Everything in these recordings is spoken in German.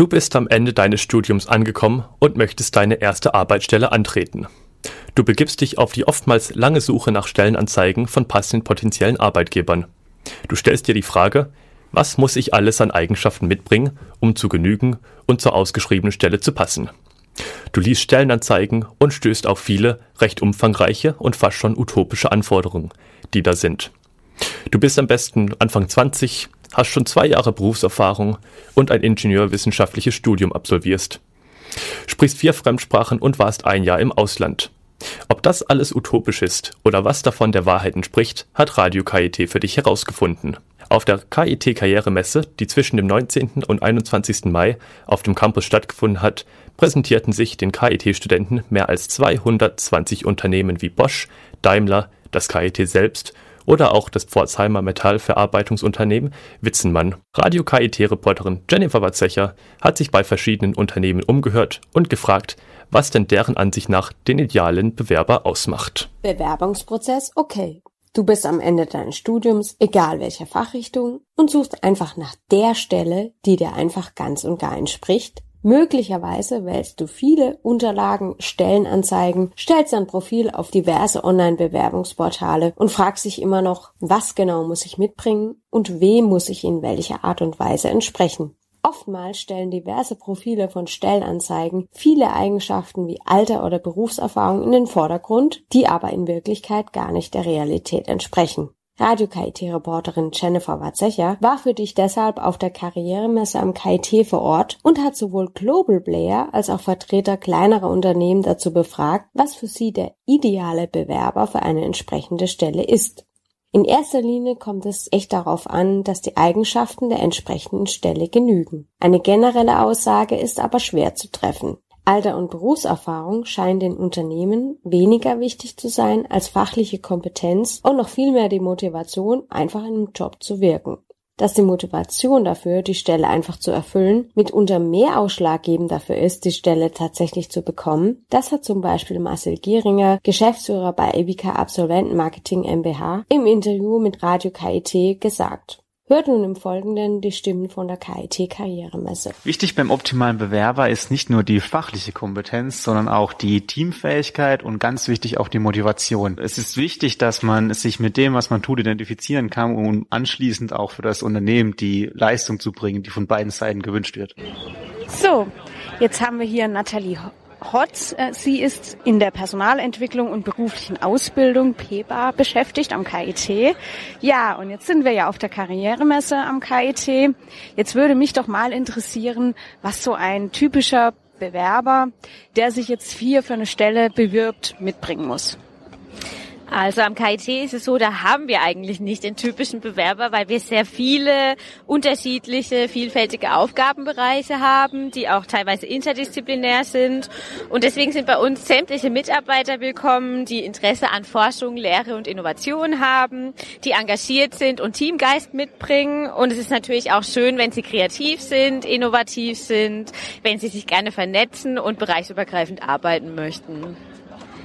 Du bist am Ende deines Studiums angekommen und möchtest deine erste Arbeitsstelle antreten. Du begibst dich auf die oftmals lange Suche nach Stellenanzeigen von passenden potenziellen Arbeitgebern. Du stellst dir die Frage, was muss ich alles an Eigenschaften mitbringen, um zu genügen und zur ausgeschriebenen Stelle zu passen? Du liest Stellenanzeigen und stößt auf viele, recht umfangreiche und fast schon utopische Anforderungen, die da sind. Du bist am besten Anfang 20, hast schon zwei Jahre Berufserfahrung und ein ingenieurwissenschaftliches Studium absolvierst. Sprichst vier Fremdsprachen und warst ein Jahr im Ausland. Ob das alles utopisch ist oder was davon der Wahrheit entspricht, hat Radio KIT für dich herausgefunden. Auf der KIT Karrieremesse, die zwischen dem 19. und 21. Mai auf dem Campus stattgefunden hat, präsentierten sich den KIT-Studenten mehr als 220 Unternehmen wie Bosch, Daimler, das KIT selbst oder auch das Pforzheimer Metallverarbeitungsunternehmen Witzenmann. Radio KIT-Reporterin Jennifer Watzecher hat sich bei verschiedenen Unternehmen umgehört und gefragt, was denn deren Ansicht nach den idealen Bewerber ausmacht. Bewerbungsprozess okay. Du bist am Ende deines Studiums, egal welcher Fachrichtung, und suchst einfach nach der Stelle, die dir einfach ganz und gar entspricht. Möglicherweise wählst du viele Unterlagen, Stellenanzeigen, stellst dein Profil auf diverse Online-Bewerbungsportale und fragst dich immer noch, was genau muss ich mitbringen und wem muss ich in welcher Art und Weise entsprechen. Oftmals stellen diverse Profile von Stellenanzeigen viele Eigenschaften wie Alter oder Berufserfahrung in den Vordergrund, die aber in Wirklichkeit gar nicht der Realität entsprechen. Radio KIT-Reporterin Jennifer Watzecher war für dich deshalb auf der Karrieremesse am KIT vor Ort und hat sowohl Global Player als auch Vertreter kleinerer Unternehmen dazu befragt, was für sie der ideale Bewerber für eine entsprechende Stelle ist. In erster Linie kommt es echt darauf an, dass die Eigenschaften der entsprechenden Stelle genügen. Eine generelle Aussage ist aber schwer zu treffen. Alter und Berufserfahrung scheinen den Unternehmen weniger wichtig zu sein als fachliche Kompetenz und noch viel mehr die Motivation, einfach in einem Job zu wirken dass die Motivation dafür, die Stelle einfach zu erfüllen, mitunter mehr ausschlaggebend dafür ist, die Stelle tatsächlich zu bekommen. Das hat zum Beispiel Marcel Gieringer, Geschäftsführer bei Evica Absolventen Marketing MBH, im Interview mit Radio KIT gesagt. Hört nun im Folgenden die Stimmen von der KIT Karrieremesse. Wichtig beim optimalen Bewerber ist nicht nur die fachliche Kompetenz, sondern auch die Teamfähigkeit und ganz wichtig auch die Motivation. Es ist wichtig, dass man sich mit dem, was man tut, identifizieren kann, um anschließend auch für das Unternehmen die Leistung zu bringen, die von beiden Seiten gewünscht wird. So, jetzt haben wir hier Nathalie Hotz. Äh, sie ist in der Personalentwicklung und beruflichen Ausbildung PEBA beschäftigt am KIT. Ja, und jetzt sind wir ja auf der Karrieremesse am KIT. Jetzt würde mich doch mal interessieren, was so ein typischer Bewerber, der sich jetzt hier für eine Stelle bewirbt, mitbringen muss. Also am KIT ist es so, da haben wir eigentlich nicht den typischen Bewerber, weil wir sehr viele unterschiedliche, vielfältige Aufgabenbereiche haben, die auch teilweise interdisziplinär sind. Und deswegen sind bei uns sämtliche Mitarbeiter willkommen, die Interesse an Forschung, Lehre und Innovation haben, die engagiert sind und Teamgeist mitbringen. Und es ist natürlich auch schön, wenn sie kreativ sind, innovativ sind, wenn sie sich gerne vernetzen und bereichsübergreifend arbeiten möchten.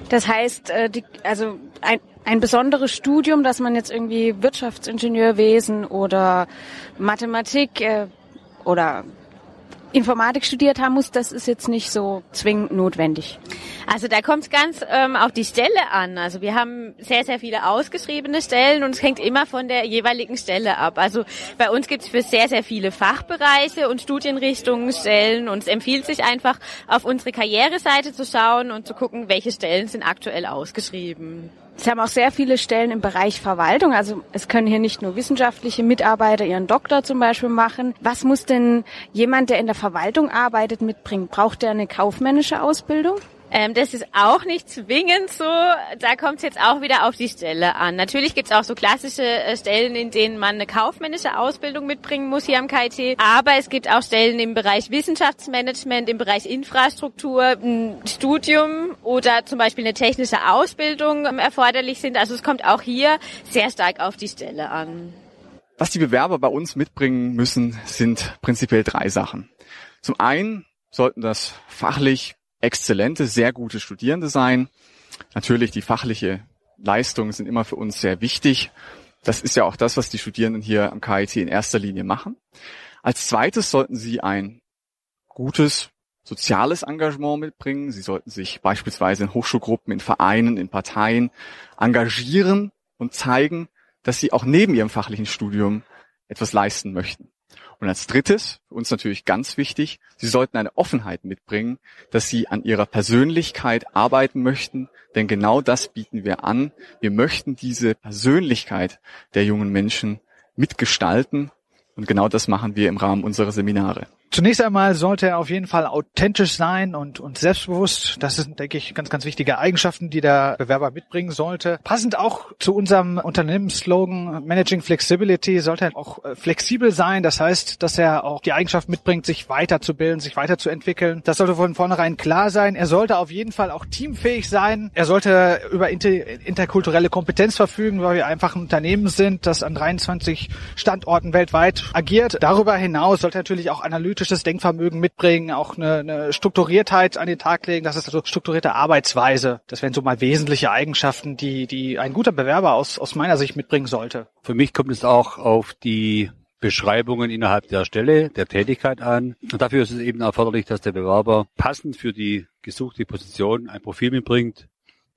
Das heißt, äh, die, also ein, ein besonderes Studium, dass man jetzt irgendwie Wirtschaftsingenieurwesen oder Mathematik äh, oder Informatik studiert haben muss, das ist jetzt nicht so zwingend notwendig. Also da kommt es ganz ähm, auf die Stelle an. Also wir haben sehr, sehr viele ausgeschriebene Stellen und es hängt immer von der jeweiligen Stelle ab. Also bei uns gibt es für sehr, sehr viele Fachbereiche und Studienrichtungen Stellen und es empfiehlt sich einfach auf unsere Karriereseite zu schauen und zu gucken, welche Stellen sind aktuell ausgeschrieben. Sie haben auch sehr viele Stellen im Bereich Verwaltung. Also es können hier nicht nur wissenschaftliche Mitarbeiter ihren Doktor zum Beispiel machen. Was muss denn jemand, der in der Verwaltung arbeitet, mitbringen? Braucht er eine kaufmännische Ausbildung? Ähm, das ist auch nicht zwingend so. Da kommt es jetzt auch wieder auf die Stelle an. Natürlich gibt es auch so klassische äh, Stellen, in denen man eine kaufmännische Ausbildung mitbringen muss hier am KIT. Aber es gibt auch Stellen im Bereich Wissenschaftsmanagement, im Bereich Infrastruktur, ein Studium oder zum Beispiel eine technische Ausbildung ähm, erforderlich sind. Also es kommt auch hier sehr stark auf die Stelle an. Was die Bewerber bei uns mitbringen müssen, sind prinzipiell drei Sachen. Zum einen sollten das fachlich exzellente, sehr gute Studierende sein. Natürlich die fachliche Leistungen sind immer für uns sehr wichtig. Das ist ja auch das, was die Studierenden hier am KIT in erster Linie machen. Als zweites sollten sie ein gutes soziales Engagement mitbringen. Sie sollten sich beispielsweise in Hochschulgruppen, in Vereinen, in Parteien engagieren und zeigen, dass sie auch neben ihrem fachlichen Studium etwas leisten möchten. Und als drittes, für uns natürlich ganz wichtig, Sie sollten eine Offenheit mitbringen, dass Sie an Ihrer Persönlichkeit arbeiten möchten, denn genau das bieten wir an. Wir möchten diese Persönlichkeit der jungen Menschen mitgestalten und genau das machen wir im Rahmen unserer Seminare. Zunächst einmal sollte er auf jeden Fall authentisch sein und, und selbstbewusst. Das sind, denke ich, ganz, ganz wichtige Eigenschaften, die der Bewerber mitbringen sollte. Passend auch zu unserem Unternehmensslogan Managing Flexibility sollte er auch äh, flexibel sein. Das heißt, dass er auch die Eigenschaft mitbringt, sich weiterzubilden, sich weiterzuentwickeln. Das sollte von vornherein klar sein. Er sollte auf jeden Fall auch teamfähig sein. Er sollte über inter interkulturelle Kompetenz verfügen, weil wir einfach ein Unternehmen sind, das an 23 Standorten weltweit agiert. Darüber hinaus sollte er natürlich auch analytisch analytisches Denkvermögen mitbringen, auch eine, eine Strukturiertheit an den Tag legen. Das ist also strukturierte Arbeitsweise. Das wären so mal wesentliche Eigenschaften, die, die ein guter Bewerber aus, aus meiner Sicht mitbringen sollte. Für mich kommt es auch auf die Beschreibungen innerhalb der Stelle, der Tätigkeit an. Und dafür ist es eben erforderlich, dass der Bewerber passend für die gesuchte Position ein Profil mitbringt,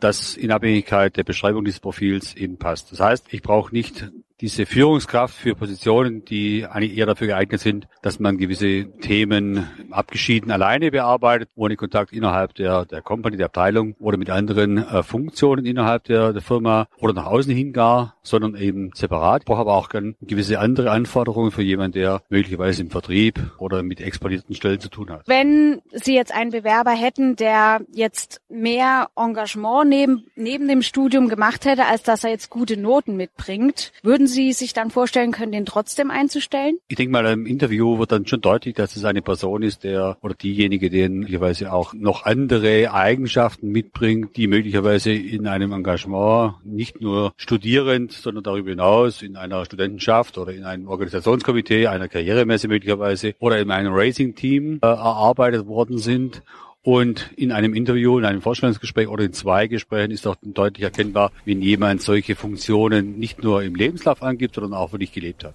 das in Abhängigkeit der Beschreibung dieses Profils eben passt. Das heißt, ich brauche nicht diese Führungskraft für Positionen, die eigentlich eher dafür geeignet sind, dass man gewisse Themen abgeschieden alleine bearbeitet, ohne Kontakt innerhalb der, der Company, der Abteilung oder mit anderen äh, Funktionen innerhalb der, der Firma oder nach außen hin gar, sondern eben separat. Ich brauche aber auch gewisse andere Anforderungen für jemanden, der möglicherweise im Vertrieb oder mit expandierten Stellen zu tun hat. Wenn Sie jetzt einen Bewerber hätten, der jetzt mehr Engagement neben, neben dem Studium gemacht hätte, als dass er jetzt gute Noten mitbringt, würden Sie sich dann vorstellen können, den trotzdem einzustellen? Ich denke mal, im Interview wird dann schon deutlich, dass es eine Person ist, der oder diejenige, der möglicherweise auch noch andere Eigenschaften mitbringt, die möglicherweise in einem Engagement nicht nur studierend, sondern darüber hinaus in einer Studentenschaft oder in einem Organisationskomitee, einer Karrieremesse möglicherweise oder in einem Racing-Team äh, erarbeitet worden sind und in einem Interview, in einem Vorstellungsgespräch oder in zwei Gesprächen ist auch deutlich erkennbar, wenn jemand solche Funktionen nicht nur im Lebenslauf angibt, sondern auch wirklich gelebt hat.